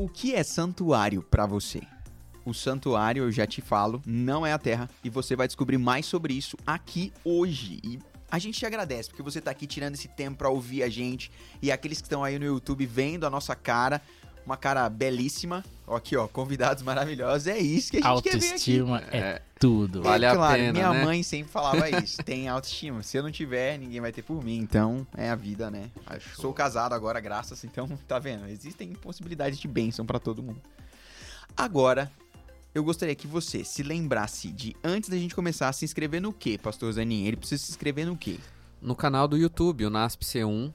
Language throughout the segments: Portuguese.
O que é santuário para você? O santuário, eu já te falo, não é a terra e você vai descobrir mais sobre isso aqui hoje. E a gente te agradece porque você tá aqui tirando esse tempo para ouvir a gente e aqueles que estão aí no YouTube vendo a nossa cara, uma cara belíssima. Ó, aqui, ó, convidados maravilhosos. É isso que a gente quer ver aqui. Autoestima é, tudo. Vale a claro, pena, minha né? mãe sempre falava isso. Tem autoestima. Se eu não tiver, ninguém vai ter por mim. Então, é a vida, né? Sou casado agora, graças. Então, tá vendo? Existem possibilidades de bênção pra todo mundo. Agora, eu gostaria que você se lembrasse de, antes da gente começar, se inscrever no quê, pastor Zanin? Ele precisa se inscrever no quê? No canal do YouTube, o NASP C1,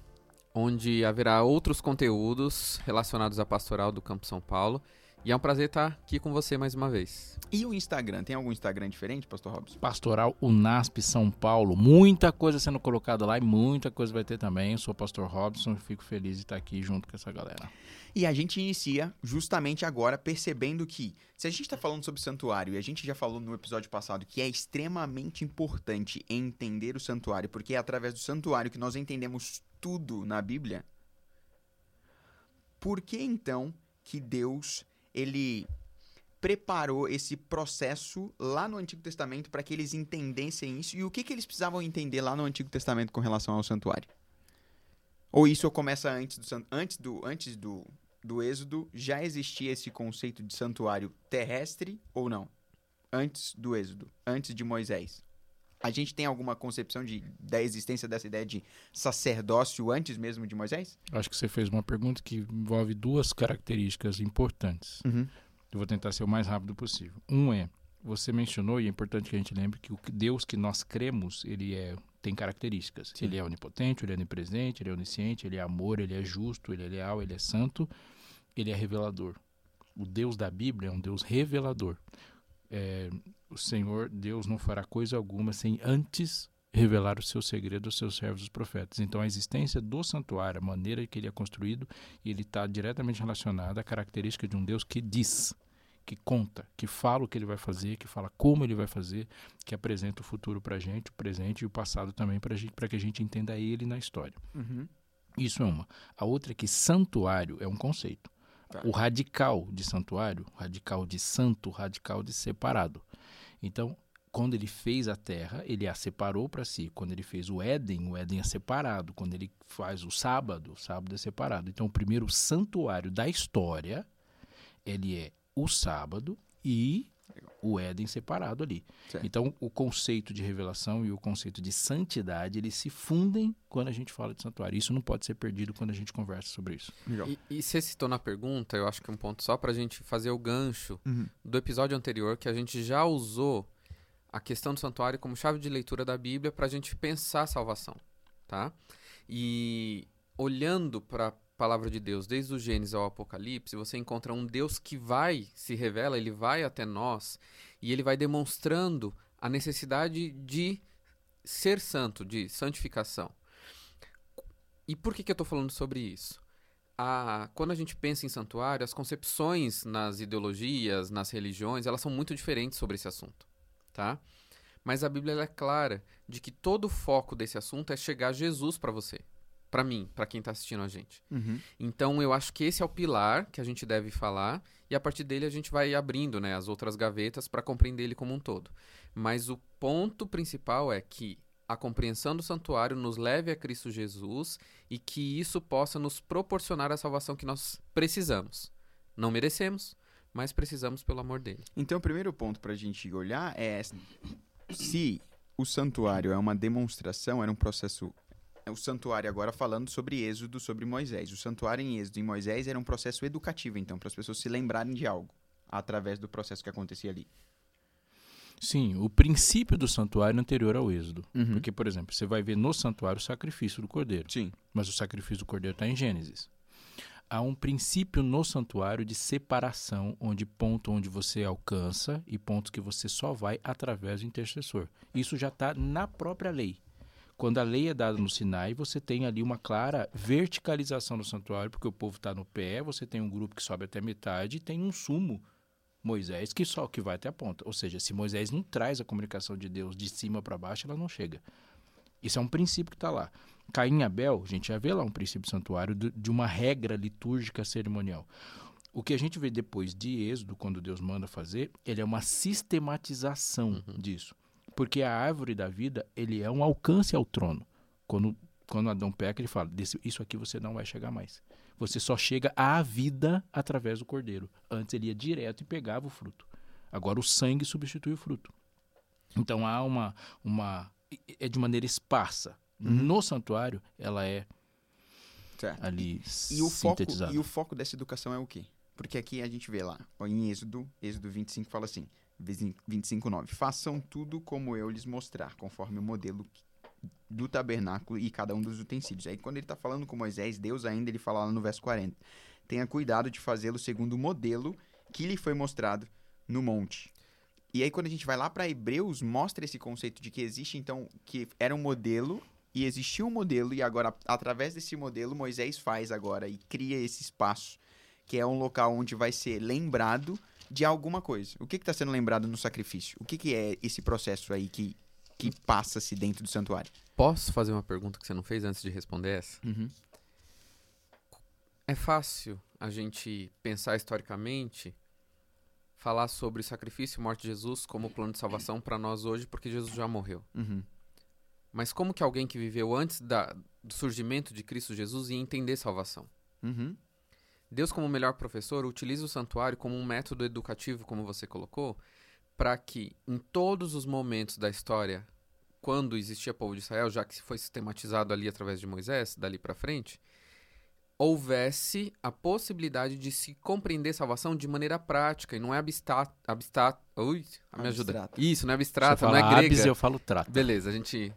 onde haverá outros conteúdos relacionados à pastoral do Campo São Paulo. E é um prazer estar aqui com você mais uma vez. E o Instagram? Tem algum Instagram diferente, pastor Robson? Pastoral Unasp São Paulo. Muita coisa sendo colocada lá e muita coisa vai ter também. Eu sou o pastor Robson, fico feliz de estar aqui junto com essa galera. E a gente inicia justamente agora percebendo que, se a gente está falando sobre santuário, e a gente já falou no episódio passado que é extremamente importante entender o santuário, porque é através do santuário que nós entendemos tudo na Bíblia, por que então que Deus ele preparou esse processo lá no Antigo Testamento para que eles entendessem isso? E o que, que eles precisavam entender lá no Antigo Testamento com relação ao santuário? Ou isso começa antes do antes do antes do, do Êxodo já existia esse conceito de santuário terrestre ou não? Antes do Êxodo, antes de Moisés. A gente tem alguma concepção de, da existência dessa ideia de sacerdócio antes mesmo de Moisés? Acho que você fez uma pergunta que envolve duas características importantes. Uhum. Eu vou tentar ser o mais rápido possível. Um é, você mencionou, e é importante que a gente lembre que o Deus que nós cremos, ele é tem características. Sim. Ele é onipotente, ele é onipresente, ele é onisciente, ele é amor, ele é justo, ele é leal, ele é santo, ele é revelador. O Deus da Bíblia é um Deus revelador. É, o Senhor, Deus, não fará coisa alguma sem antes revelar o seu segredo aos seus servos os profetas. Então, a existência do santuário, a maneira que ele é construído, ele está diretamente relacionado à característica de um Deus que diz, que conta, que fala o que ele vai fazer, que fala como ele vai fazer, que apresenta o futuro para a gente, o presente e o passado também para que a gente entenda ele na história. Uhum. Isso é uma. A outra é que santuário é um conceito. Tá. O radical de santuário, radical de santo, radical de separado. Então, quando ele fez a terra, ele a separou para si. Quando ele fez o Éden, o Éden é separado. Quando ele faz o sábado, o sábado é separado. Então, o primeiro santuário da história, ele é o sábado e o Éden separado ali. Certo. Então, o conceito de revelação e o conceito de santidade, eles se fundem quando a gente fala de santuário. Isso não pode ser perdido quando a gente conversa sobre isso. Legal. E, e você citou na pergunta, eu acho que um ponto só pra gente fazer o gancho Uhum. do episódio anterior, que a gente já usou a questão do santuário como chave de leitura da Bíblia pra gente pensar a salvação, tá? E olhando pra palavra de Deus, desde o Gênesis ao Apocalipse, você encontra um Deus que vai, se revela, ele vai até nós e ele vai demonstrando a necessidade de ser santo, de santificação. E por que, que eu estou falando sobre isso? A, quando a gente pensa em santuário, as concepções nas ideologias, nas religiões, elas são muito diferentes sobre esse assunto, tá? Mas a Bíblia é clara de que todo o foco desse assunto é chegar a Jesus para você, para mim, para quem está assistindo a gente. Uhum. Então eu acho que esse é o pilar que a gente deve falar e a partir dele a gente vai abrindo, né, as outras gavetas para compreender ele como um todo. Mas o ponto principal é que a compreensão do santuário nos leve a Cristo Jesus e que isso possa nos proporcionar a salvação que nós precisamos. Não merecemos, mas precisamos pelo amor dele. Então, o primeiro ponto para a gente olhar é se o santuário é uma demonstração, era um processo. O santuário, agora falando sobre Êxodo, sobre Moisés. O santuário em Êxodo e Moisés era um processo educativo, então, para as pessoas se lembrarem de algo através do processo que acontecia ali. Sim, o princípio do santuário anterior ao êxodo. Uhum. Porque, por exemplo, você vai ver no santuário o sacrifício do cordeiro. Sim. Mas o sacrifício do cordeiro está em Gênesis. Há um princípio no santuário de separação, onde ponto onde você alcança e pontos que você só vai através do intercessor. Isso já está na própria lei. Quando a lei é dada no Sinai, você tem ali uma clara verticalização do santuário, porque o povo está no pé, você tem um grupo que sobe até metade e tem um sumo, Moisés, que só que vai até a ponta. Ou seja, se Moisés não traz a comunicação de Deus de cima para baixo, ela não chega. Isso é um princípio que está lá. Caim e Abel, a gente já vê lá um princípio santuário de, uma regra litúrgica cerimonial. O que a gente vê depois de Êxodo, quando Deus manda fazer, ele é uma sistematização disso. Porque a árvore da vida, ele é um alcance ao trono. Quando, quando Adão peca, ele fala, "Desse- isso aqui você não vai chegar mais. Você só chega à vida através do cordeiro. Antes ele ia direto e pegava o fruto. Agora o sangue substitui o fruto. Então há uma. uma é de maneira esparsa. No santuário, ela é Certo. ali E o, foco, e o foco dessa educação é o quê? Porque aqui a gente vê lá, em Êxodo, Êxodo 25 fala assim, 25:9, façam tudo como eu lhes mostrar, conforme o modelo do tabernáculo e cada um dos utensílios. Aí quando ele está falando com Moisés, Deus ainda ele fala lá no verso 40, tenha cuidado de fazê-lo segundo o modelo que lhe foi mostrado no monte. E aí quando a gente vai lá para Hebreus, mostra esse conceito de que existe então que era um modelo e existia um modelo e agora através desse modelo Moisés faz agora e cria esse espaço que é um local onde vai ser lembrado de alguma coisa. O que está sendo lembrado no sacrifício? O que, que é esse processo aí que, que passa-se dentro do santuário? Posso fazer uma pergunta que você não fez antes de responder essa? É fácil a gente pensar historicamente, falar sobre o sacrifício e morte de Jesus como plano de salvação para nós hoje, porque Jesus já morreu. Uhum. Mas como que alguém que viveu antes da- do surgimento de Cristo Jesus ia entender salvação? Uhum. Deus, como melhor professor, utiliza o santuário como um método educativo, como você colocou, para que em todos os momentos da história, quando existia povo de Israel, já que foi sistematizado ali através de Moisés, dali para frente, houvesse a possibilidade de se compreender salvação de maneira prática e não é abstrata. abstrata ui, me ajuda. Abstrata. Isso, não é abstrata, não é grega. abs, eu falo trata. Beleza, a gente,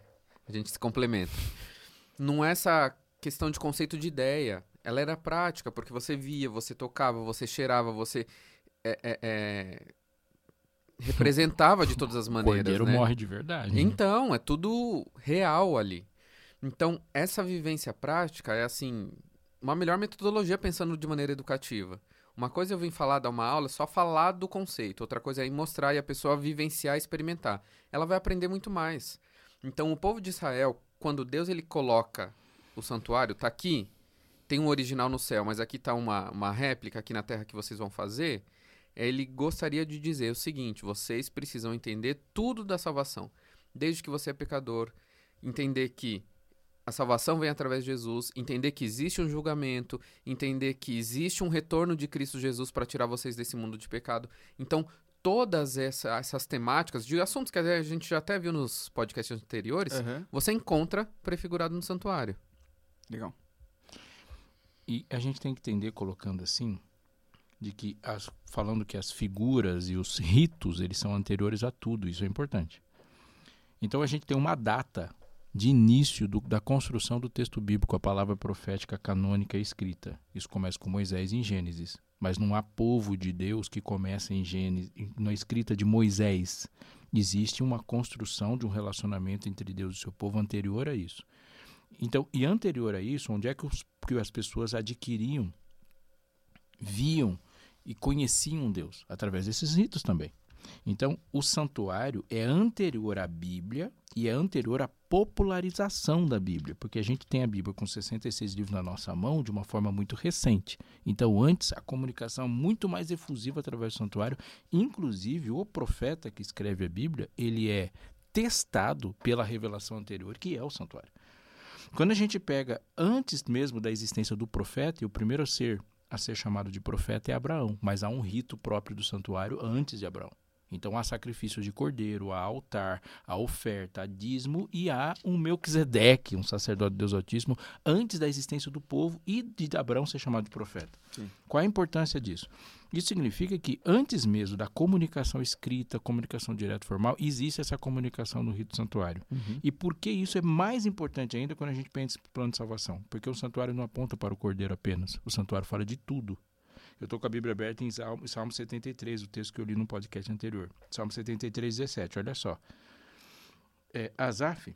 a gente se complementa. Não é essa questão de conceito de ideia. Ela era prática, porque você via, você tocava, você cheirava, você é, é, é, representava de todas as O maneiras. cordeiro né? morre de verdade. né? Então, é tudo real ali. Então, essa vivência prática é assim, uma melhor metodologia pensando de maneira educativa. Uma coisa é eu vim falar, dar uma aula, só falar do conceito. Outra coisa é mostrar e a pessoa vivenciar, experimentar. Ela vai aprender muito mais. Então, o povo de Israel, quando Deus ele coloca o santuário, tá aqui, tem um original no céu, mas aqui tá uma, uma réplica aqui na terra que vocês vão fazer. Ele gostaria de dizer o seguinte: vocês precisam entender tudo da salvação desde que você é pecador, entender que a salvação vem através de Jesus, entender que existe um julgamento, entender que existe um retorno de Cristo Jesus para tirar vocês desse mundo de pecado. Então, todas essa- essas temáticas, de assuntos que a gente já até viu nos podcasts anteriores, Aham. você encontra prefigurado no santuário. Legal. E a gente tem que entender, colocando assim, de que as, falando que as figuras e os ritos eles são anteriores a tudo, isso é importante. Então a gente tem uma data de início do- da construção do texto bíblico, a palavra profética canônica escrita. Isso começa com Moisés em Gênesis, mas não há povo de Deus que começa em Gênesis, na escrita de Moisés. Existe uma construção de um relacionamento entre Deus e seu povo anterior a isso. Então, e anterior a isso, onde é que, os- que as pessoas adquiriam, viam e conheciam Deus? Através desses ritos também. Então, o santuário é anterior à Bíblia e é anterior à popularização da Bíblia, porque a gente tem a Bíblia com 66 livros na nossa mão de uma forma muito recente. Então, antes, a comunicação é muito mais efusiva através do santuário. Inclusive, o profeta que escreve a Bíblia, ele é testado pela revelação anterior, que é o santuário. Quando a gente pega antes mesmo da existência do profeta, e o primeiro a ser, a ser chamado de profeta é Abraão, mas há um rito próprio do santuário antes de Abraão. Então há sacrifício de cordeiro, há altar, há oferta, há dízimo e há um Melquisedeque, um sacerdote de Deus Altíssimo, antes da existência do povo e de Abraão ser chamado de profeta. Sim. Qual a importância disso? Isso significa que antes mesmo da comunicação escrita, comunicação direta formal, existe essa comunicação no rito santuário. E por que isso é mais importante ainda quando a gente pensa em plano de salvação? Porque o santuário não aponta para o cordeiro apenas. O santuário fala de tudo. Eu estou com a Bíblia aberta em Salmo, Salmo 73, o texto que eu li no podcast anterior. Salmo 73, 17, olha só. É, Asaf,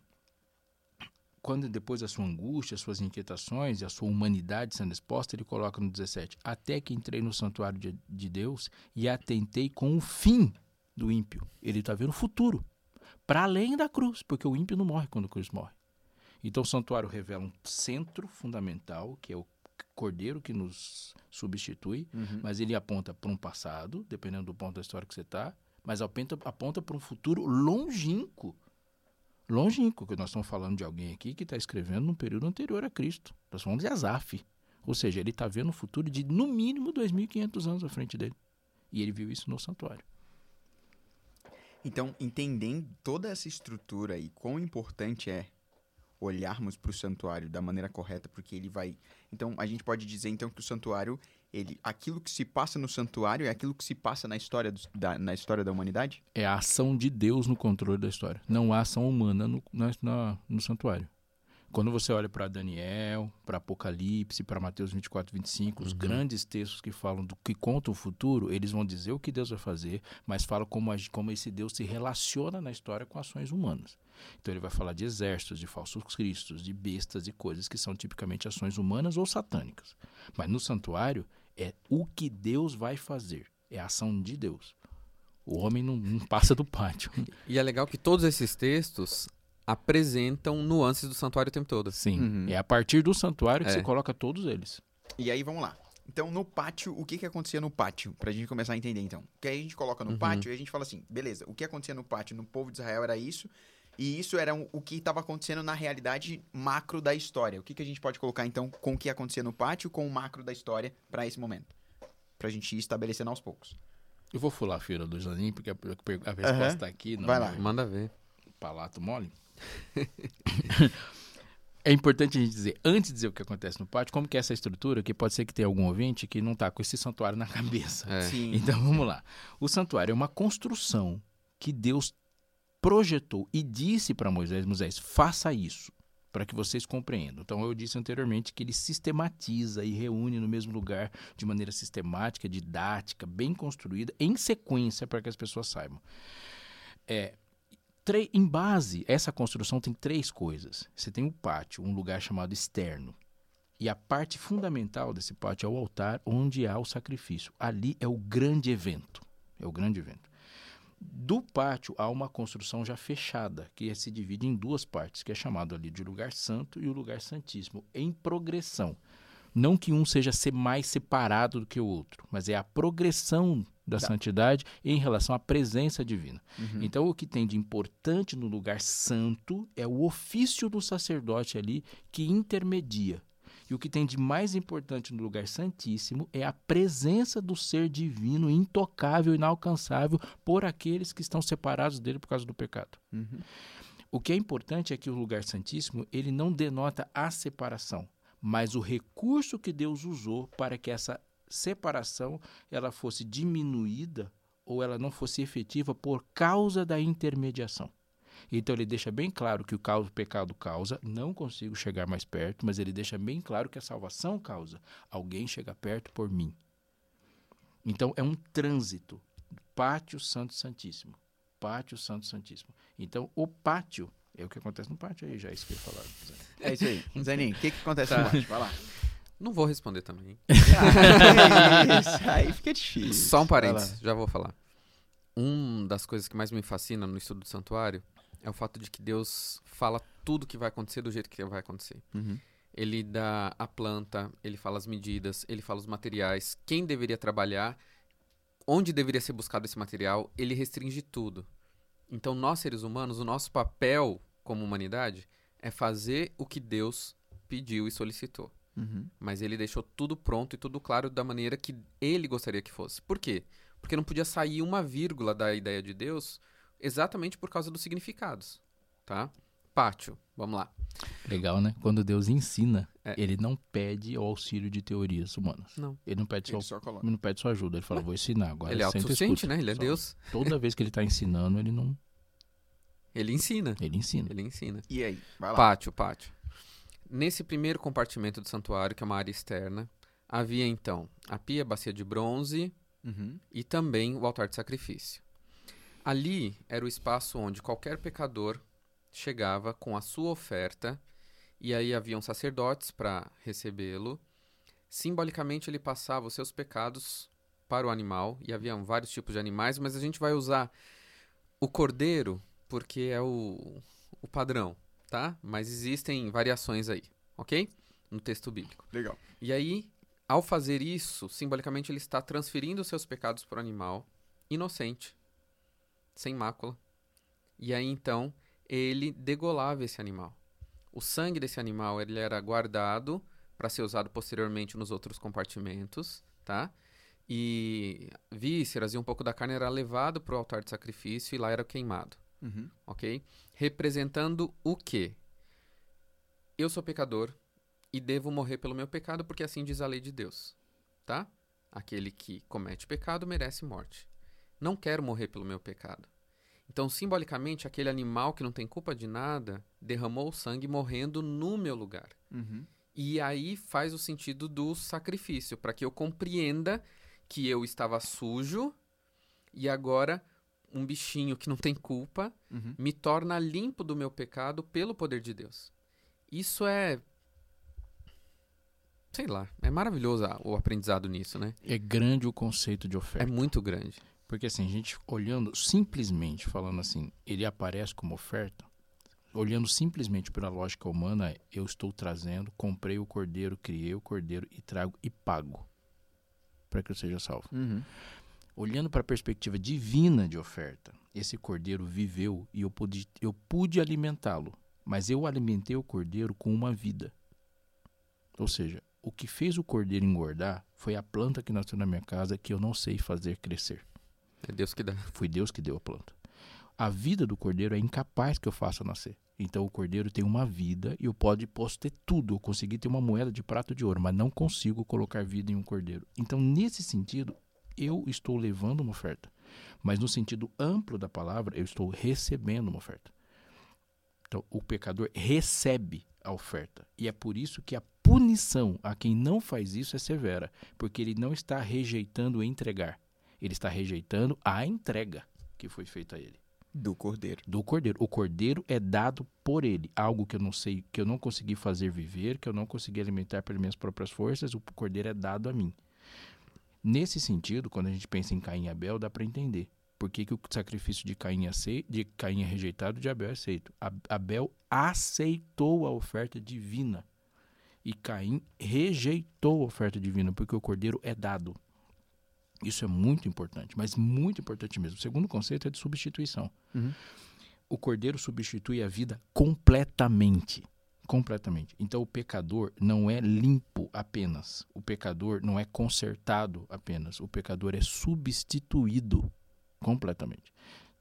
quando depois da sua angústia, as suas inquietações e a sua humanidade sendo exposta, ele coloca no 17: Até que entrei no santuário de, de Deus e atentei com o fim do ímpio. Ele está vendo o futuro, para além da cruz, porque o ímpio não morre quando a cruz morre. Então o santuário revela um centro fundamental, que é o cordeiro que nos substitui, Uhum. mas ele aponta para um passado, dependendo do ponto da história que você está, mas aponta, aponta para um futuro longínquo. Longínquo, que nós estamos falando de alguém aqui que está escrevendo num período anterior a Cristo. Nós falando de Asaf. Ou seja, ele está vendo um futuro de no mínimo 2.500 anos à frente dele. E ele viu isso no santuário. Então, entendendo toda essa estrutura e quão importante é olharmos para o santuário da maneira correta, porque ele vai. Então, a gente pode dizer então que o santuário, ele, aquilo que se passa no santuário é aquilo que se passa na história, dos- da, na história da humanidade. É a ação de Deus no controle da história. Não há ação humana no, na- no santuário. Quando você olha para Daniel, para Apocalipse, para Mateus 24, 25, os grandes textos que falam do que contam o futuro, eles vão dizer o que Deus vai fazer, mas falam como, como esse Deus se relaciona na história com ações humanas. Então ele vai falar de exércitos, de falsos cristos, de bestas e coisas que são tipicamente ações humanas ou satânicas. Mas no santuário é o que Deus vai fazer, é a ação de Deus. O homem não, não passa do pátio. E é legal que todos esses textos apresentam nuances do santuário o tempo todo. Sim, Uhum. é a partir do santuário que É. você coloca todos eles. E aí, vamos lá. Então, no pátio, o que que acontecia no pátio? Pra gente começar a entender, então. Porque aí a gente coloca no Uhum. pátio e a gente fala assim, beleza, o que acontecia no pátio no povo de Israel era isso, e isso era um- o que estava acontecendo na realidade macro da história. O que, que a gente pode colocar, então, com o que acontecia no pátio com o macro da história pra esse momento? Pra gente ir estabelecendo aos poucos. Eu vou fular a feira do Janim, porque a, a- a resposta tá aqui no Vai lá. meu Manda ver. palato mole. é importante a gente dizer, antes de dizer o que acontece no pátio, como que é essa estrutura, que pode ser que tenha algum ouvinte que não tá com esse santuário na cabeça. É. Sim. Então vamos lá. O santuário é uma construção que Deus projetou e disse para Moisés: Moisés, faça isso, para que vocês compreendam. Então eu disse anteriormente que ele sistematiza e reúne no mesmo lugar de maneira sistemática, didática, bem construída, em sequência, para que as pessoas saibam. É, em base, essa construção tem três coisas. Você tem o pátio, um lugar chamado externo. E a parte fundamental desse pátio é o altar onde há o sacrifício. Ali é o grande evento. É o grande evento. Do pátio há uma construção já fechada, que se divide em duas partes, que é chamado ali de lugar santo e o lugar santíssimo, em progressão. Não que um seja ser mais separado do que o outro, mas é a progressão da santidade em relação à presença divina. Uhum. Então, o que tem de importante no lugar santo é o ofício do sacerdote ali que intermedia. E o que tem de mais importante no lugar santíssimo é a presença do ser divino, intocável, inalcançável por aqueles que estão separados dele por causa do pecado. Uhum. O que é importante é que o lugar santíssimo, ele não denota a separação, mas o recurso que Deus usou para que essa separação ela fosse diminuída ou ela não fosse efetiva por causa da intermediação. Então ele deixa bem claro que o, pecado causa, não consigo chegar mais perto, mas ele deixa bem claro que a salvação causa, alguém chega perto por mim. Então é um trânsito, pátio santo santíssimo, pátio santo santíssimo. Então o pátio é o que acontece no pátio aí, já é isso que eu ia falar. É isso aí. Zanin, o que, que acontece Tá. no pátio? Vai lá. Não vou responder também. isso aí fica difícil. Só um parênteses, já vou falar. Uma das coisas que mais me fascina no estudo do santuário é o fato de que Deus fala tudo que vai acontecer do jeito que vai acontecer. Uhum. Ele dá a planta, ele fala as medidas, ele fala os materiais, quem deveria trabalhar, onde deveria ser buscado esse material, ele restringe tudo. Então, nós seres humanos, o nosso papel como humanidade é fazer o que Deus pediu e solicitou. Uhum. Mas ele deixou tudo pronto e tudo claro da maneira que ele gostaria que fosse. Por quê? Porque não podia sair uma vírgula da ideia de Deus exatamente por causa dos significados, tá? Pátio, vamos lá. Legal, né? Quando Deus ensina, É. ele não pede o auxílio de teorias humanas. Não. Ele não pede só, Ele só coloca. não pede sua ajuda. Ele fala, vou ensinar agora. ele é autossuficiente, né? Ele é Só. Deus. Toda vez que ele está ensinando, ele não. Ele ensina. Ele ensina. Ele ensina. E aí? Vai lá. Pátio, pátio. Nesse primeiro compartimento do santuário, que é uma área externa, havia então a pia, a bacia de bronze Uhum. e também o altar de sacrifício. Ali era o espaço onde qualquer pecador chegava com a sua oferta e aí haviam sacerdotes para recebê-lo. Simbolicamente ele passava os seus pecados para o animal e haviam vários tipos de animais, mas a gente vai usar o cordeiro porque é o, o padrão, tá? Mas existem variações aí, ok? no texto bíblico. Legal. E aí, ao fazer isso, simbolicamente ele está transferindo os seus pecados para o animal inocente, sem mácula. E aí então ele degolava esse animal. O sangue desse animal ele era guardado para ser usado posteriormente nos outros compartimentos, tá? E vísceras e um pouco da carne era levado para o altar de sacrifício e lá era queimado, Uhum. ok? Representando o quê? Eu sou pecador e devo morrer pelo meu pecado porque assim diz a lei de Deus, tá? Aquele que comete pecado merece morte. Não quero morrer pelo meu pecado. Então, simbolicamente, aquele animal que não tem culpa de nada derramou o sangue morrendo no meu lugar. Uhum. E aí faz o sentido do sacrifício, para que eu compreenda que eu estava sujo e agora um bichinho que não tem culpa Uhum. me torna limpo do meu pecado pelo poder de Deus. Isso é. Sei lá, é maravilhoso o aprendizado nisso, né? É grande o conceito de É oferta. muito grande. Porque assim, a gente olhando simplesmente, falando assim, ele aparece como oferta, olhando simplesmente pela lógica humana, eu estou trazendo, comprei o cordeiro, criei o cordeiro e trago e pago para que eu seja salvo. Uhum. Olhando para a perspectiva divina de oferta, esse cordeiro viveu e eu pude, eu pude alimentá-lo, mas eu alimentei o cordeiro com uma vida. Ou seja, o que fez o cordeiro engordar foi a planta que nasceu na minha casa que eu não sei fazer crescer. É Deus que dá. Foi Deus que deu a planta. A vida do cordeiro é incapaz que eu faça nascer. Então o cordeiro tem uma vida e eu pode, posso ter tudo. Eu consegui ter uma moeda de prata ou de ouro, mas não consigo colocar vida em um cordeiro. Então, nesse sentido, eu estou levando uma oferta. Mas no sentido amplo da palavra, eu estou recebendo uma oferta. Então, o pecador recebe a oferta. E é por isso que a punição a quem não faz isso é severa. Porque ele não está rejeitando entregar. Ele está rejeitando a entrega que foi feita a ele Do cordeiro. do cordeiro. O cordeiro é dado por ele, algo que eu não sei, que eu não consegui fazer viver, que eu não consegui alimentar pelas minhas próprias forças, o cordeiro é dado a mim. Nesse sentido, quando a gente pensa em Caim e Abel, dá para entender por que, que o sacrifício de Caim, é acei- de Caim é rejeitado e de Abel é aceito. Abel aceitou a oferta divina e Caim rejeitou a oferta divina, porque o cordeiro é dado. Isso é muito importante, mas muito importante mesmo. O segundo conceito é de substituição Uhum. o cordeiro substitui a vida completamente. Completamente. Então o pecador não é limpo apenas. O pecador não é consertado apenas. O pecador é substituído completamente.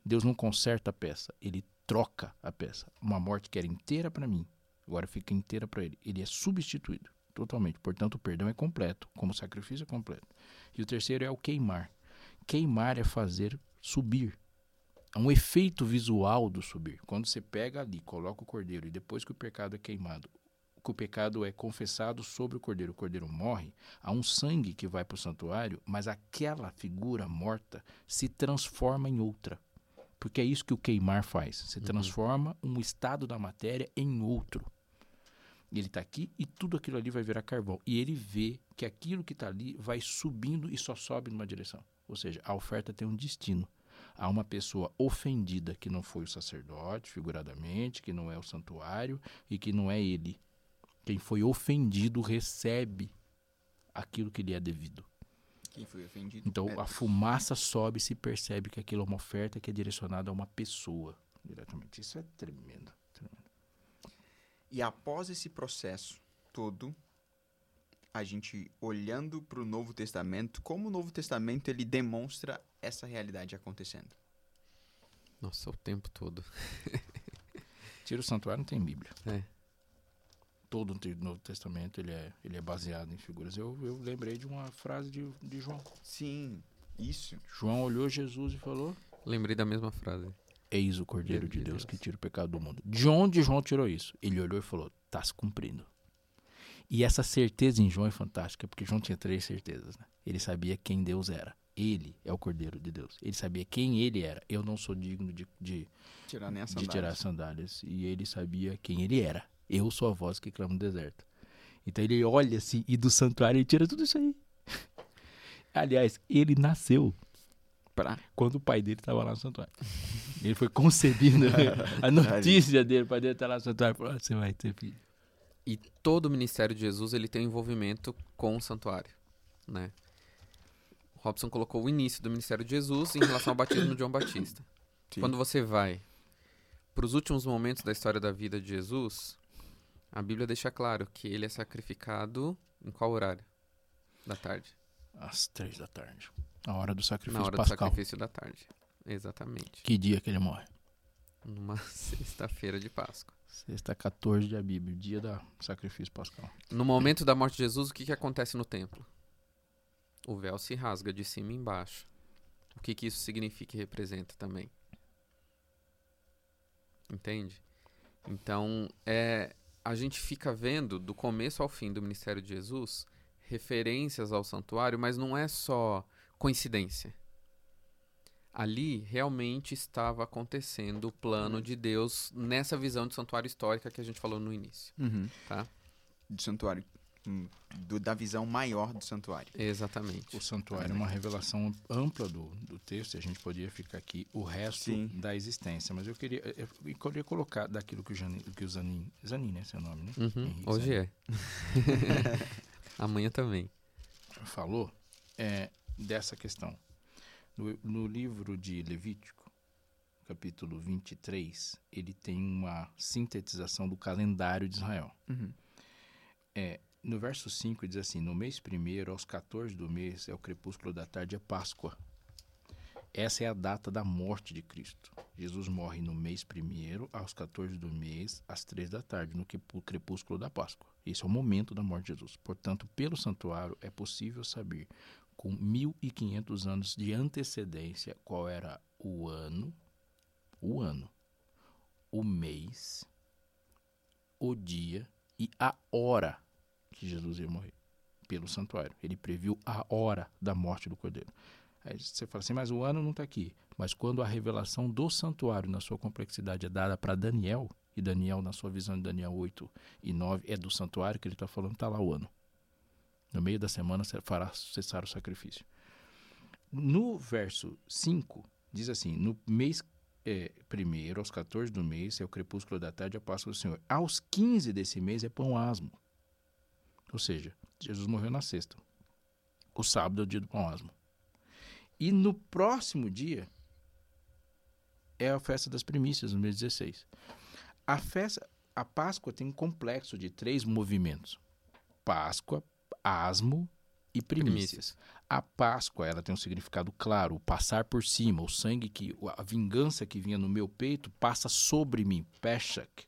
Deus não conserta a peça, ele troca a peça. Uma morte que era inteira para mim, agora fica inteira para ele. Ele é substituído totalmente. Portanto, o perdão é completo, como o sacrifício é completo. E o terceiro é o queimar. Queimar é fazer subir há um efeito visual do subir. Quando você pega ali, coloca o cordeiro e depois que o pecado é queimado, que o pecado é confessado sobre o cordeiro, o cordeiro morre, há um sangue que vai para o santuário, mas aquela figura morta se transforma em outra. Porque é isso que o queimar faz. Você transforma um estado da matéria em outro. Ele está aqui e tudo aquilo ali vai virar carvão. E ele vê que aquilo que está ali vai subindo e só sobe numa direção. Ou seja, a oferta tem um destino a uma pessoa ofendida que não foi o sacerdote, figuradamente, que não é o santuário e que não é ele. Quem foi ofendido recebe aquilo que lhe é devido. Quem foi ofendido? Então é a fumaça sobe e se percebe que aquilo é uma oferta que é direcionada a uma pessoa diretamente. Isso é tremendo. E após esse processo todo, a gente olhando para o Novo Testamento, como o Novo Testamento ele demonstra essa realidade acontecendo. Nossa, o tempo todo. Tira o santuário não tem Bíblia. É. Todo o Novo Testamento ele é, ele é baseado em figuras. Eu, eu lembrei de uma frase de, de João. Sim, isso. João olhou Jesus e falou: Lembrei da mesma frase. Eis o Cordeiro de de Deus que tira o pecado do mundo. De onde João tirou isso? Ele olhou e falou: está se cumprindo. E essa certeza em João é fantástica, porque João tinha três certezas. Né? Ele sabia quem Deus era. Ele é o Cordeiro de Deus. Ele sabia quem ele era. Eu não sou digno de, de, Tirar de sandália. tirar as sandálias. E ele sabia quem ele era. Eu sou a voz que clama no deserto. Então ele olha assim e do santuário ele tira tudo isso aí. Aliás, ele nasceu Pra... quando o pai dele estava lá no santuário. Ele foi concebido. a notícia dele, o pai dele tá lá no santuário e falou: "Ah, Você vai ter filho. E todo o ministério de Jesus ele tem envolvimento com o santuário, né? Robson colocou o início do ministério de Jesus em relação ao batismo de João Batista. Sim. Quando você vai para os últimos momentos da história da vida de Jesus, a Bíblia deixa claro que ele é sacrificado em qual horário? Da tarde. Às três da tarde. A hora do sacrifício Na hora do pascal. sacrifício da tarde. Exatamente. Que dia que ele morre? Numa sexta-feira de Páscoa. Sexta 14 de Abíbio, dia do sacrifício pascal. No momento da morte de Jesus, o que, que acontece no templo? O véu se rasga de cima e embaixo. O que, que isso significa e representa também? Entende? Então, é, a gente fica vendo, do começo ao fim do ministério de Jesus, referências ao santuário, mas não é só coincidência. Ali realmente estava acontecendo o plano de Deus nessa visão de santuário histórica que a gente falou no início, Uhum. tá? Do santuário. Hum, do- da visão maior do santuário. Exatamente. O santuário é uma revelação ampla do, do texto, e a gente podia ficar aqui o resto Sim. da existência. Mas eu queria, eu, queria colocar daquilo que o, Jani, que o Zanin, Zanin, né, seu nome, né? Uhum, Henrique Hoje Zanin, é. Amanhã também. falou é, dessa questão. No, no livro de Levítico, capítulo 23, ele tem uma sintetização do calendário de Israel. Uhum. É, no verso 5 diz assim: No mês primeiro, aos 14 do mês, é o crepúsculo da tarde, é Páscoa. Essa é a data da morte de Cristo. Jesus morre no mês primeiro, aos 14 do mês, às 3 da tarde, no crepúsculo da Páscoa. Esse é o momento da morte de Jesus. Portanto, pelo santuário, é possível saber, com 1.500 anos de antecedência, qual era o ano, o ano, o mês, o dia e a hora que Jesus ia morrer pelo santuário. Ele previu a hora da morte do cordeiro. Aí você fala assim, mas o ano não está aqui. Mas quando a revelação do santuário, na sua complexidade, é dada para Daniel, e Daniel, na sua visão de Daniel 8 e 9, é do santuário que ele está falando, está lá o ano. No meio da semana fará cessar o sacrifício. No verso 5, diz assim: No mês é, primeiro, aos 14 do mês, é o crepúsculo da tarde, a Páscoa do Senhor. Aos 15 desse mês é pão asmo. Ou seja, Jesus morreu na sexta. O sábado é o dia do pão asmo. E no próximo dia é a festa das primícias, no mês 16. A festa, a Páscoa tem um complexo de três movimentos: Páscoa, asmo e primícias. Primícias. A Páscoa, ela tem um significado claro, o passar por cima, o sangue que a vingança que vinha no meu peito passa sobre mim, Peshach.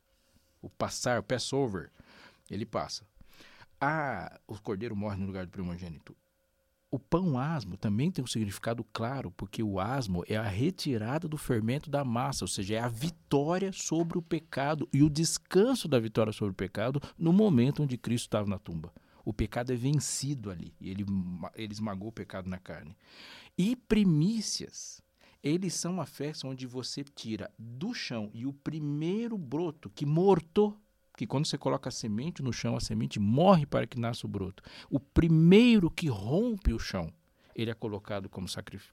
O passar, o Passover, ele passa. Ah, o cordeiro morre no lugar do primogênito. O pão asmo também tem um significado claro, porque o asmo é a retirada do fermento da massa, ou seja, é a vitória sobre o pecado e o descanso da vitória sobre o pecado no momento onde Cristo estava na tumba. O pecado é vencido ali, e ele, ele esmagou o pecado na carne. E primícias, eles são a festa onde você tira do chão e o primeiro broto que mortou, que quando você coloca a semente no chão, a semente morre para que nasça o broto. O primeiro que rompe o chão, ele é colocado como,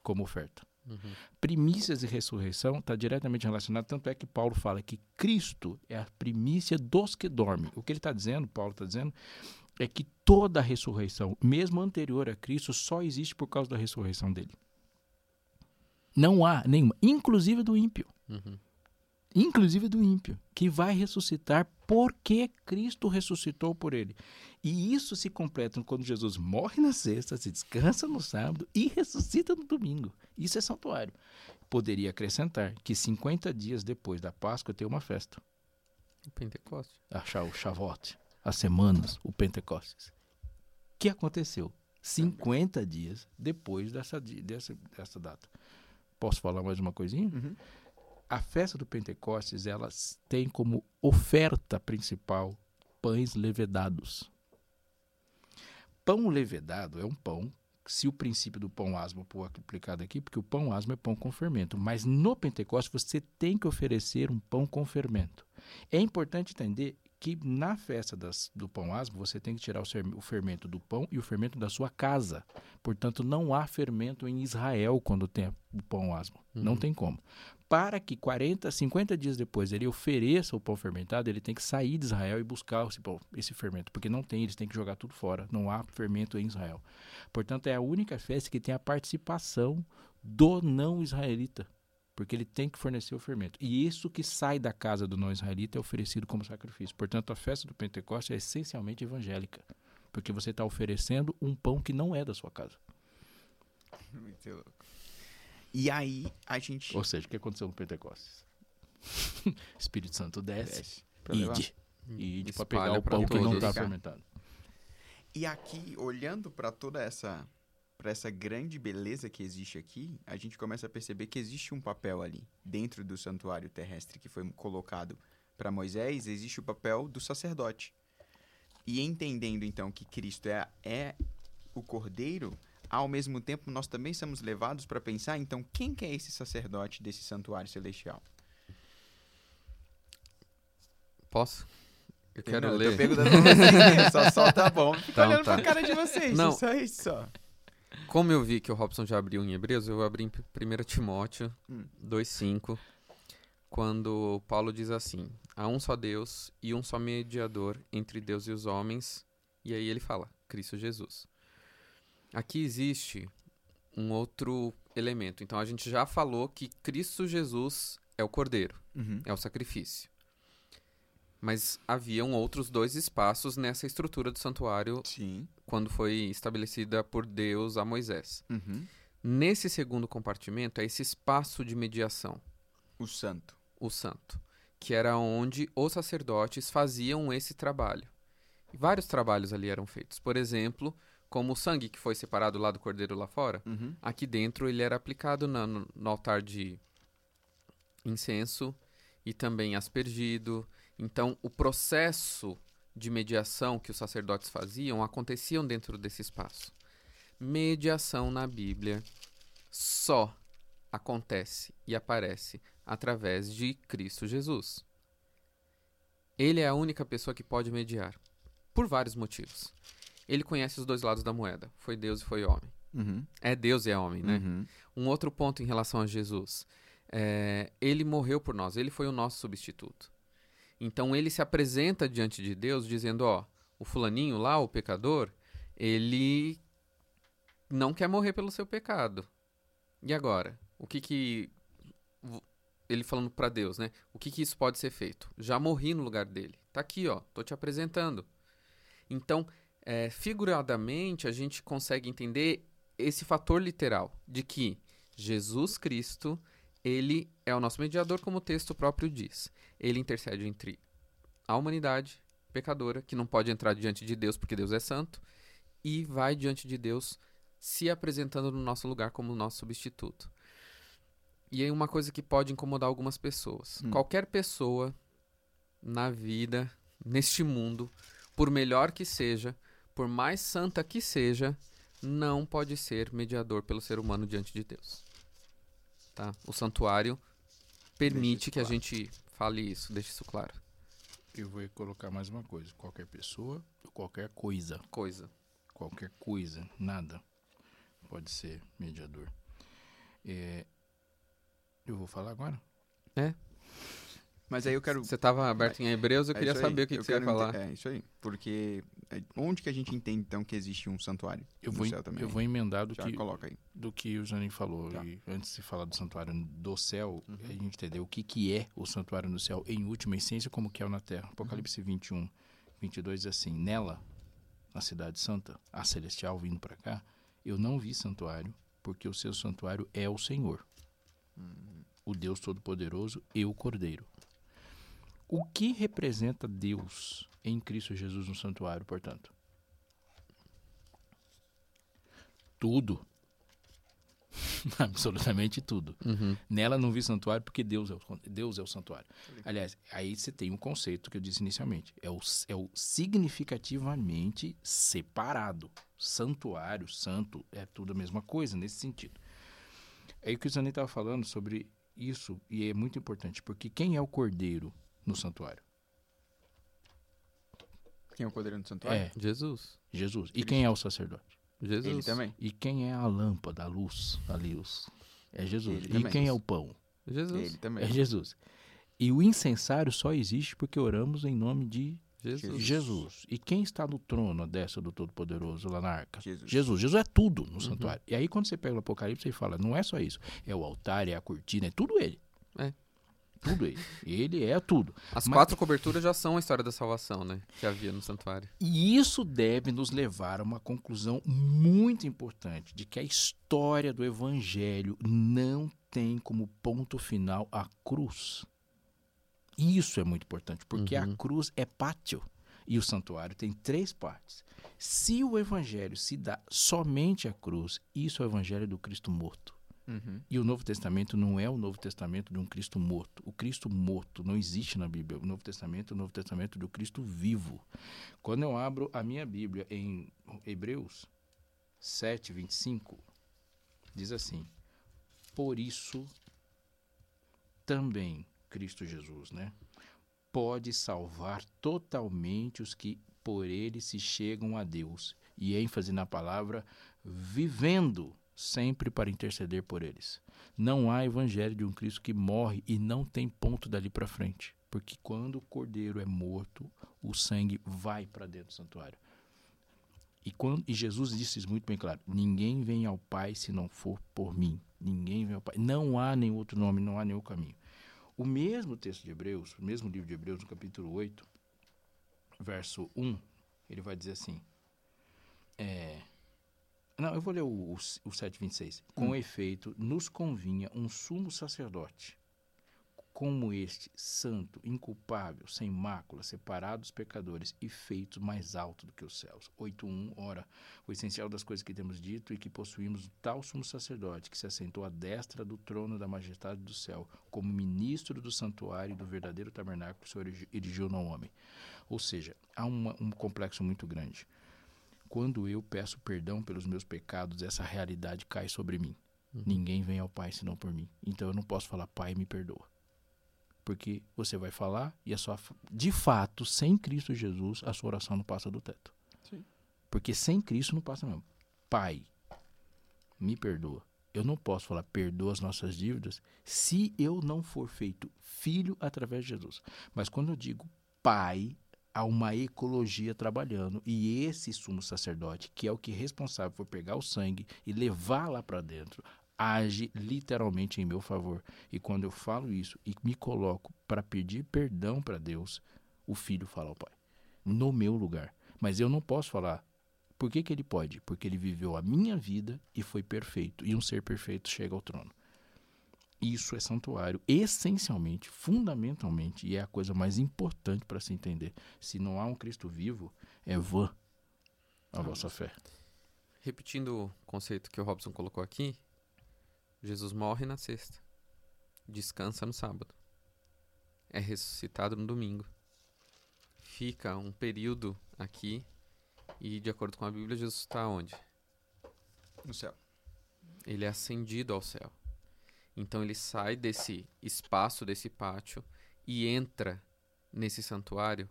como oferta. Uhum. Primícias e ressurreição está diretamente relacionado, tanto é que Paulo fala que Cristo é a primícia dos que dormem. O que ele está dizendo, Paulo está dizendo, é que toda a ressurreição, mesmo anterior a Cristo, só existe por causa da ressurreição dele. Não há nenhuma, inclusive do ímpio Uhum. inclusive do ímpio, que vai ressuscitar porque Cristo ressuscitou por ele. E isso se completa quando Jesus morre na sexta, se descansa no sábado e ressuscita no domingo. Isso é santuário. Poderia acrescentar que 50 dias depois da Páscoa tem uma festa, O Pentecoste. o Shavuot, as semanas, o Pentecostes. que aconteceu 50 dias depois dessa, dessa, dessa data. Posso falar mais uma coisinha? Uhum. A festa do Pentecostes, ela tem como oferta principal pães levedados. Pão levedado é um pão, se o princípio do pão asmo for aplicado aqui, porque o pão asmo é pão com fermento, mas no Pentecostes você tem que oferecer um pão com fermento. É importante entender que na festa das, do pão asmo você tem que tirar o, fermento do pão e o fermento da sua casa. Portanto, não há fermento em Israel quando tem o pão asmo. Não Uhum. tem como. Para que 40, 50 dias depois ele ofereça o pão fermentado, ele tem que sair de Israel e buscar esse, pão- esse fermento. Porque não tem, eles têm que jogar tudo fora. Não há fermento em Israel. Portanto, é a única festa que tem a participação do não israelita. Porque ele tem que fornecer o fermento. E isso que sai da casa do não israelita é oferecido como sacrifício. Portanto, a festa do Pentecostes é essencialmente evangélica. Porque você está oferecendo um pão que não é da sua casa. Muito louco. E aí a gente Ou seja, o que aconteceu no Pentecostes? Espírito Santo desce, desce pra levar. ide, ide para Espalha pegar o pão que não está fermentado. E aqui, olhando para toda essa para essa grande beleza que existe aqui, a gente começa a perceber que existe um papel ali dentro do santuário terrestre que foi colocado para Moisés, existe o papel do sacerdote. E entendendo então que Cristo é, é o Cordeiro, ao mesmo tempo nós também somos levados para pensar então quem que é esse sacerdote desse santuário celestial? Posso? Eu quero Não, ler. Eu pra vocês, mesmo, só solta a bomba. Fica Então, olhando tá. pra cara de vocês, Não. não. só isso só. Como eu vi que o Robson já abriu em Hebreus, eu vou abrir em 1 Timóteo Hum. 2,5, quando Paulo diz assim: Há um só Deus e um só mediador entre Deus e os homens. E aí ele fala: Cristo Jesus. Aqui existe um outro elemento. Então a gente já falou que Cristo Jesus é o Cordeiro, Uhum. é o sacrifício. Mas haviam outros dois espaços nessa estrutura do santuário Sim. quando foi estabelecida por Deus a Moisés. Uhum. Nesse segundo compartimento é esse espaço de mediação, O santo. o santo, que era onde os sacerdotes faziam esse trabalho. Vários trabalhos ali eram feitos. Por exemplo, como o sangue que foi separado lá do cordeiro lá fora, Uhum. aqui dentro ele era aplicado na- no, no altar de incenso e também aspergido. Então, o processo de mediação que os sacerdotes faziam aconteciam dentro desse espaço. Mediação na Bíblia só acontece e aparece através de Cristo Jesus. Ele é a única pessoa que pode mediar, por vários motivos. Ele conhece os dois lados da moeda, foi Deus e foi homem. Uhum. É Deus e é homem, né? Uhum. Um outro ponto em relação a Jesus. é, ele morreu por nós, ele foi o nosso substituto. Então ele se apresenta diante de Deus dizendo: Ó, o fulaninho lá, o pecador, ele não quer morrer pelo seu pecado. E agora? O que que. Ele falando pra Deus, né? O que que isso pode ser feito? Já morri no lugar dele. Tá aqui, ó, tô te apresentando. Então, é, figuradamente, a gente consegue entender esse fator literal de que Jesus Cristo, ele é o nosso mediador, como o texto próprio diz. Ele intercede entre a humanidade pecadora, que não pode entrar diante de Deus porque Deus é santo, e vai diante de Deus se apresentando no nosso lugar como nosso substituto. E aí uma coisa que pode incomodar algumas pessoas. Hum. Qualquer pessoa na vida, neste mundo, por melhor que seja, por mais santa que seja, não pode ser mediador pelo ser humano diante de Deus. Tá? O santuário permite que a claro. gente fale isso, deixe isso claro. Eu vou colocar mais uma coisa. Qualquer pessoa, qualquer coisa, Coisa. qualquer coisa, nada pode ser mediador. É, eu vou falar agora? Mas aí eu quero. Você estava aberto em Hebreus, eu é queria saber o que, que você ia falar. É isso aí. Porque é, onde que a gente entende então que existe um santuário? Eu no vou, céu também. eu vou emendar do Já que, coloca aí. do que o Janin falou. Tá. E antes de falar do santuário do céu, Uhum. a gente entender o que, que é o santuário no céu em última essência, como que é o na terra. Apocalipse Uhum. 21, 22 diz assim: Nela, na cidade santa, a celestial vindo para cá, eu não vi santuário, porque o seu santuário é o Senhor, Uhum. o Deus Todo-Poderoso e o Cordeiro. O que representa Deus em Cristo Jesus no santuário, portanto? Tudo. Absolutamente tudo. Uhum. Nela não vi santuário porque Deus é o, Deus é o santuário. Aliás, aí você tem um conceito que eu disse inicialmente. É o, é o significativamente separado. Santuário, santo, é tudo a mesma coisa nesse sentido. Aí o que o Zanin estava falando sobre isso, e é muito importante, porque quem é o cordeiro no santuário? quem é o cordeiro no santuário? É, Jesus. Jesus. E Cristo. quem é o sacerdote? Jesus. Ele também. E quem é a lâmpada, a luz, a luz? É Jesus. Ele e também. quem é o pão? Jesus. Ele também. É Jesus. E o incensário só existe porque oramos em nome de Jesus. Jesus. E quem está no trono, a destra do Todo-Poderoso, lá na arca? Jesus. Jesus. Jesus é tudo no santuário. E aí, quando você pega o Apocalipse, você fala, não é só isso. É o altar, é a cortina, é tudo ele. É. Tudo ele. Ele é tudo. As Mas- quatro coberturas já são a história da salvação, né? Que havia no santuário. E isso deve nos levar a uma conclusão muito importante de que a história do evangelho não tem como ponto final a cruz. Isso é muito importante, porque a Uhum. cruz é pátio e o santuário tem três partes. Se o evangelho se dá somente à cruz, isso é o evangelho do Cristo morto. Uhum. E o Novo Testamento não é o Novo Testamento de um Cristo morto. O Cristo morto não existe na Bíblia. O Novo Testamento é o Novo Testamento do Cristo vivo. Quando eu abro a minha Bíblia em Hebreus 7, 25, diz assim: Por isso também Cristo Jesus, né? Pode salvar totalmente os que por ele se chegam a Deus. E ênfase na palavra vivendo sempre para interceder por eles. Não há evangelho de um Cristo que morre e não tem ponto dali para frente, porque quando o cordeiro é morto, o sangue vai para dentro do santuário. E, quando, e Jesus disse isso muito bem claro: ninguém vem ao Pai se não for por mim. Ninguém vem ao Pai. Não há nenhum outro nome, não há nenhum caminho. O mesmo texto de Hebreus, o mesmo livro de Hebreus, no capítulo 8, verso 1, ele vai dizer assim: é, não, eu vou ler o, o, o 7,26. Com efeito, nos convinha um sumo sacerdote, como este, santo, inculpável, sem mácula, separado dos pecadores e feito mais alto do que os céus. 8.1, ora, o essencial das coisas que temos dito e que possuímos o tal sumo sacerdote que se assentou à destra do trono da majestade do céu, como ministro do santuário e do verdadeiro tabernáculo que o Senhor erigi- erigiu no homem. Ou seja, há uma- um complexo muito grande. Quando eu peço perdão pelos meus pecados, essa realidade cai sobre mim. Ninguém vem ao Pai senão por mim. Então eu não posso falar, Pai, me perdoa. Porque você vai falar e a sua, de fato, sem Cristo Jesus, a sua oração não passa do teto. Sim. Porque sem Cristo não passa mesmo. Pai, me perdoa. Eu não posso falar perdoa as nossas dívidas se eu não for feito filho através de Jesus. Mas quando eu digo pai, há uma ecologia trabalhando e esse sumo sacerdote, que é o que é responsável por pegar o sangue e levar lá para dentro, age literalmente em meu favor. E quando eu falo isso e me coloco para pedir perdão para Deus, o filho fala ao pai, no meu lugar. Mas eu não posso falar. Por que, que ele pode? Porque ele viveu a minha vida e foi perfeito. E um ser perfeito chega ao trono. Isso é santuário, essencialmente, fundamentalmente, e é a coisa mais importante para se entender. Se não há um Cristo vivo, é vã a Ah, vossa fé. Repetindo o conceito que o Robson colocou aqui, Jesus morre na sexta, descansa no sábado, é ressuscitado no domingo, fica um período aqui e, de acordo com a Bíblia, Jesus está onde? No céu. Ele é ascendido ao céu. Então ele sai desse espaço, desse pátio e entra nesse santuário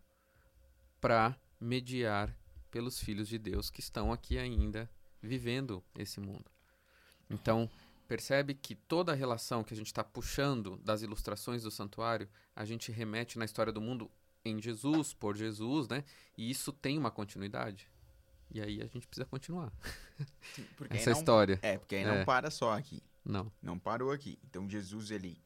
para mediar pelos filhos de Deus que estão aqui ainda vivendo esse mundo. Então, percebe que toda a relação que a gente está puxando das ilustrações do santuário, a gente remete na história do mundo em Jesus, por Jesus, né? E isso tem uma continuidade. E aí a gente precisa continuar essa não- história. É, porque aí É. não para só aqui. Não. Não parou aqui. Então Jesus, ele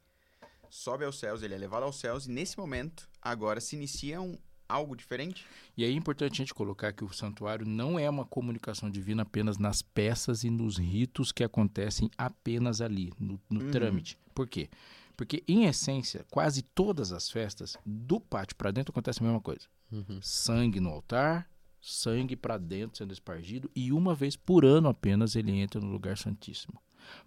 sobe aos céus, ele é levado aos céus, e nesse momento, agora se inicia um, algo diferente. E aí é importante a gente colocar que o santuário não é uma comunicação divina apenas nas peças e nos ritos que acontecem apenas ali, no, no Uhum. trâmite. Por quê? Porque, em essência, quase todas as festas, do pátio para dentro, acontece a mesma coisa. Uhum. Sangue no altar, sangue para dentro sendo espargido, e uma vez por ano apenas ele entra no lugar santíssimo.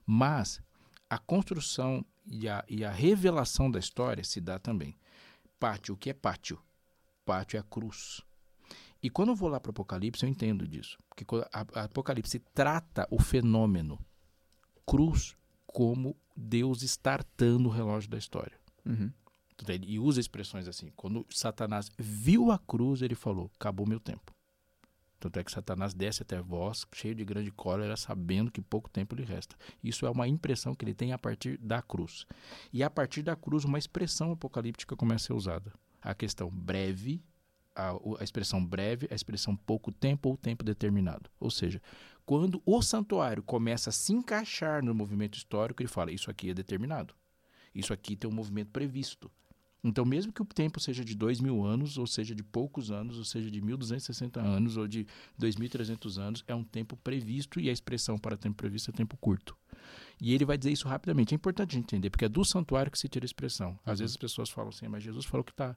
Mas a construção e a, e a revelação da história se dá também. Pátio, o que é pátio? Pátio é a cruz. E quando eu vou lá para o Apocalipse, eu entendo disso. Porque a, a Apocalipse trata o fenômeno cruz como Deus estartando o relógio da história. E usa expressões assim. Quando Satanás viu a cruz, ele falou: acabou meu tempo. Tanto é que Satanás desce até vós, cheio de grande cólera, sabendo que pouco tempo lhe resta. Isso é uma impressão que ele tem a partir da cruz. E a partir da cruz, uma expressão apocalíptica começa a ser usada. A questão breve, a, a expressão breve, a expressão pouco tempo ou tempo determinado. Ou seja, quando o santuário começa a se encaixar no movimento histórico, ele fala: Isso aqui é determinado. Isso aqui tem um movimento previsto. Então, mesmo que o tempo seja de dois mil anos, ou seja de poucos anos, ou seja de 1.260 anos, ou de 2.300 anos, é um tempo previsto e a expressão para tempo previsto é tempo curto. E ele vai dizer isso rapidamente. É importante a gente entender, porque é do santuário que se tira a expressão. Às uhum. vezes as pessoas falam assim, mas Jesus falou que, tá,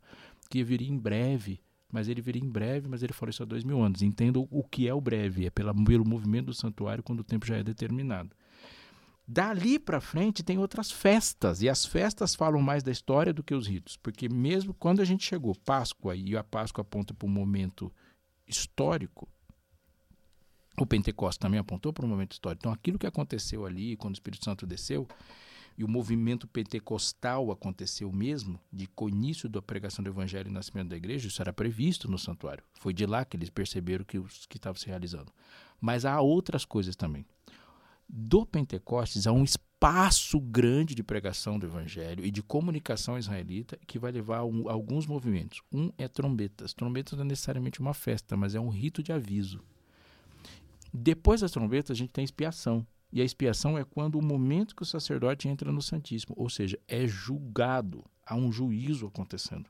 que viria em breve, mas ele viria em breve, mas ele falou isso há dois mil anos. Entendo o que é o breve, é pela, pelo movimento do santuário quando o tempo já é determinado. Dali para frente tem outras festas, e as festas falam mais da história do que os ritos, porque mesmo quando a gente chegou Páscoa, e a Páscoa aponta para um momento histórico, o Pentecostes também apontou para um momento histórico. Então, aquilo que aconteceu ali, quando o Espírito Santo desceu, e o movimento pentecostal aconteceu mesmo, de início da pregação do evangelho e nascimento da igreja, isso era previsto no santuário. Foi de lá que eles perceberam que que estava se realizando. Mas há outras coisas também do Pentecostes há um espaço grande de pregação do evangelho e de comunicação israelita que vai levar a, um, a alguns movimentos. Um é trombetas. Trombetas não é necessariamente uma festa, mas é um rito de aviso. Depois das trombetas, a gente tem expiação. E a expiação é quando o momento que o sacerdote entra no Santíssimo, ou seja, é julgado, há um juízo acontecendo.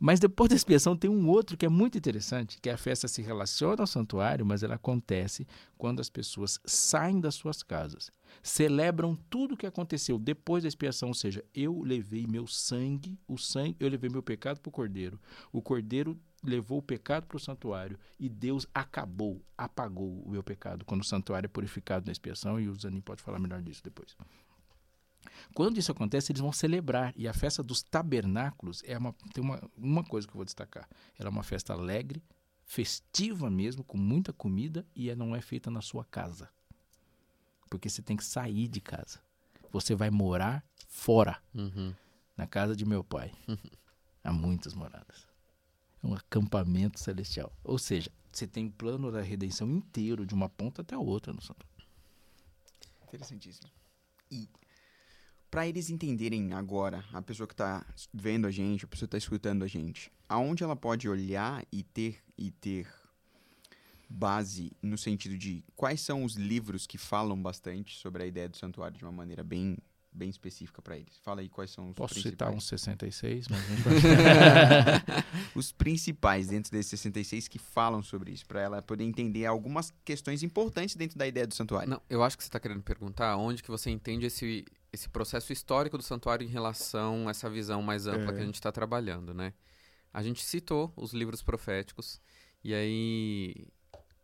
Mas depois da expiação tem um outro que é muito interessante, que a festa se relaciona ao santuário, mas ela acontece quando as pessoas saem das suas casas, celebram tudo o que aconteceu depois da expiação, ou seja, eu levei meu sangue, o sangue, eu levei meu pecado para o cordeiro, o cordeiro levou o pecado para o santuário e Deus acabou, apagou o meu pecado quando o santuário é purificado na expiação e o Zanin pode falar melhor disso depois. Quando isso acontece, eles vão celebrar. E a festa dos tabernáculos é uma, tem uma, uma coisa que eu vou destacar. Ela é uma festa alegre, festiva mesmo, com muita comida, e não é feita na sua casa. Porque você tem que sair de casa. Você vai morar fora, uhum. na casa de meu pai. Há muitas moradas. É um acampamento celestial. Ou seja, você tem o plano da redenção inteiro, de uma ponta até a outra no santuário. Interessantíssimo. E para eles entenderem agora, a pessoa que está vendo a gente, a pessoa que está escutando a gente, aonde ela pode olhar e ter e ter base no sentido de quais são os livros que falam bastante sobre a ideia do santuário de uma maneira bem bem específica para eles. Fala aí quais são os Posso principais. citar uns 66, mas os principais dentro desses 66 que falam sobre isso, para ela poder entender algumas questões importantes dentro da ideia do santuário. Não, eu acho que você está querendo perguntar onde que você entende esse esse processo histórico do santuário em relação a essa visão mais ampla é. que a gente está trabalhando, né? A gente citou os livros proféticos e aí,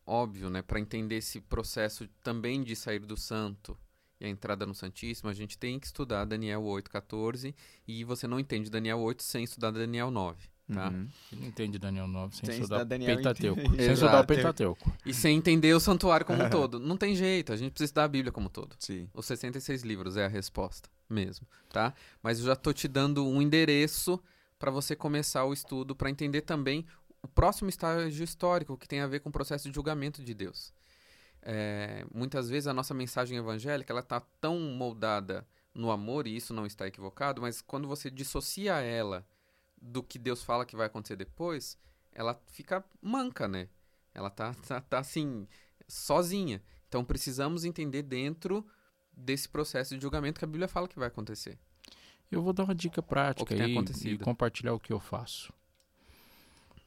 óbvio, né, para entender esse processo também de sair do santo e a entrada no Santíssimo, a gente tem que estudar Daniel 8:14 e você não entende Daniel 8 sem estudar Daniel 9. Tá? Uhum. Ele entende Daniel 9 sem, sem estudar, Daniel Pentateuco. Sem estudar o Pentateuco. E sem entender o santuário como um todo. Não tem jeito, a gente precisa estudar a Bíblia como um todo. Sim. Os 66 livros é a resposta mesmo, tá? Mas eu já tô te dando um endereço para você começar o estudo, para entender também o próximo estágio histórico que tem a ver com o processo de julgamento de Deus. É, muitas vezes a nossa mensagem evangélica ela está tão moldada no amor, e isso não está equivocado, mas quando você dissocia ela do que Deus fala que vai acontecer depois, ela fica manca, né? Ela tá, tá, tá assim, sozinha. Então precisamos entender dentro desse processo de julgamento que a Bíblia fala que vai acontecer. Eu vou dar uma dica prática aí e compartilhar o que eu faço.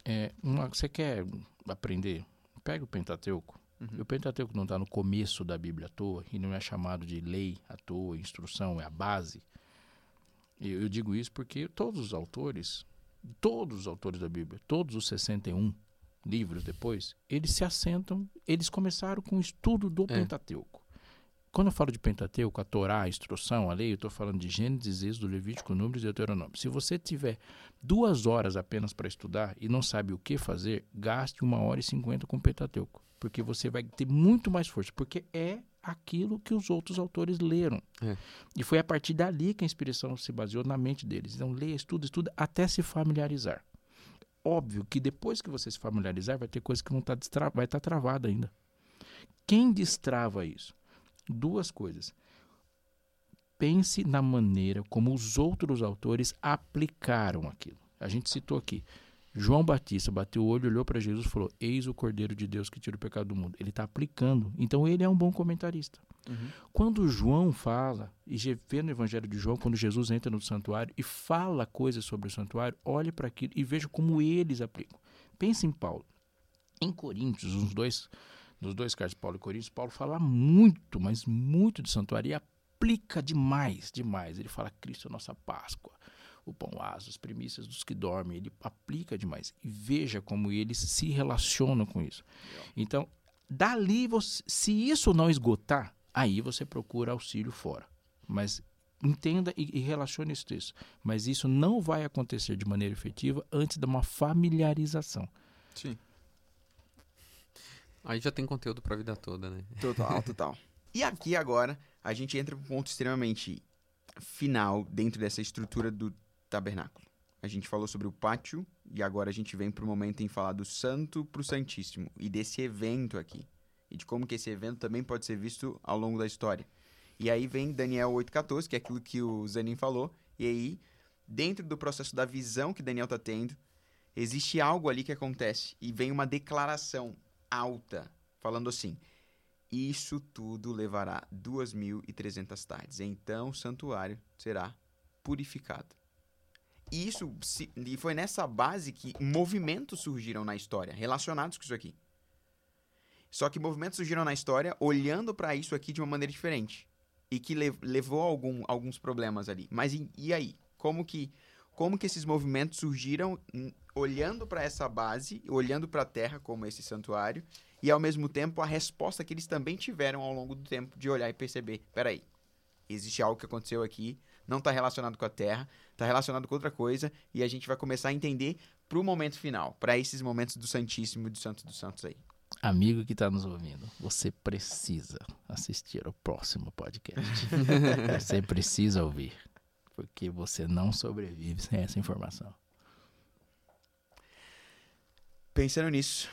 É, uma, você quer aprender? Pega o Pentateuco. Uhum. O Pentateuco não está no começo da Bíblia à toa e não é chamado de lei à toa, instrução, é a base. Eu, eu digo isso porque todos os autores, todos os autores da Bíblia, todos os 61 livros depois, eles se assentam, eles começaram com o estudo do é. Pentateuco. Quando eu falo de Pentateuco, a Torá, a instrução, a lei, eu estou falando de Gênesis, Êxodo, Levítico, Números e Deuteronômio. Se você tiver duas horas apenas para estudar e não sabe o que fazer, gaste uma hora e cinquenta com o Pentateuco, porque você vai ter muito mais força, porque é aquilo que os outros autores leram. É. E foi a partir dali que a inspiração se baseou na mente deles. Então, leia, estuda, estuda, até se familiarizar. Óbvio que depois que você se familiarizar, vai ter coisa que não tá destra... vai estar travada ainda. Quem destrava isso? Duas coisas. Pense na maneira como os outros autores aplicaram aquilo. A gente citou aqui. João Batista bateu o olho, olhou para Jesus e falou: Eis o Cordeiro de Deus que tira o pecado do mundo. Ele está aplicando. Então ele é um bom comentarista. Uhum. Quando João fala, e vê no Evangelho de João, quando Jesus entra no santuário e fala coisas sobre o santuário, olhe para aquilo e veja como eles aplicam. Pense em Paulo. Em Coríntios, nos dois, nos dois cartas de Paulo e Coríntios, Paulo fala muito, mas muito do santuário e aplica demais, demais. Ele fala: Cristo é nossa Páscoa, o pão aso, as primícias dos que dormem. Ele aplica demais. E veja como eles se relacionam com isso. Então, dali, você, se isso não esgotar, aí você procura auxílio fora. Mas entenda e, e relacione esse texto. Mas isso não vai acontecer de maneira efetiva antes de uma familiarização. Sim. Aí já tem conteúdo pra vida toda, né? Total, total. E aqui agora a gente entra para um ponto extremamente final dentro dessa estrutura do tabernáculo. A gente falou sobre o pátio e agora a gente vem para o momento em falar do santo para o santíssimo e desse evento aqui. E de como que esse evento também pode ser visto ao longo da história. E aí vem Daniel 8,14, que é aquilo que o Zanin falou. E aí, dentro do processo da visão que Daniel está tendo, existe algo ali que acontece. E vem uma declaração alta, falando assim: Isso tudo levará 2.300 tardes. Então o santuário será purificado. E isso se- e foi nessa base que movimentos surgiram na história relacionados com isso aqui. Só que movimentos surgiram na história olhando para isso aqui de uma maneira diferente e que le- levou algum, alguns problemas ali. Mas e, e aí? Como que como que esses movimentos surgiram hum, olhando para essa base, olhando para a terra como esse santuário e ao mesmo tempo a resposta que eles também tiveram ao longo do tempo de olhar e perceber, peraí, existe algo que aconteceu aqui, não está relacionado com a terra, está relacionado com outra coisa e a gente vai começar a entender pro momento final, para esses momentos do Santíssimo e do Santo dos Santos aí. Amigo que está nos ouvindo, você precisa assistir ao próximo podcast. você precisa ouvir, porque você não sobrevive sem essa informação. Pensando nisso,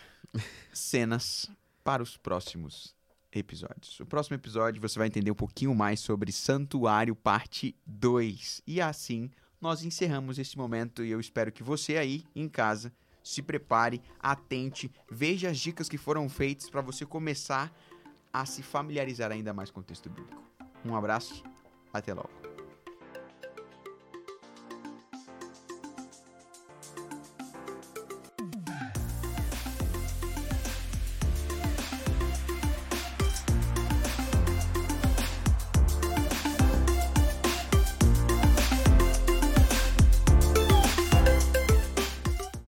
cenas para os próximos episódios. O próximo episódio você vai entender um pouquinho mais sobre Santuário Parte 2. E assim nós encerramos esse momento e eu espero que você aí em casa se prepare, atente, veja as dicas que foram feitas para você começar a se familiarizar ainda mais com o texto bíblico. Um abraço, até logo.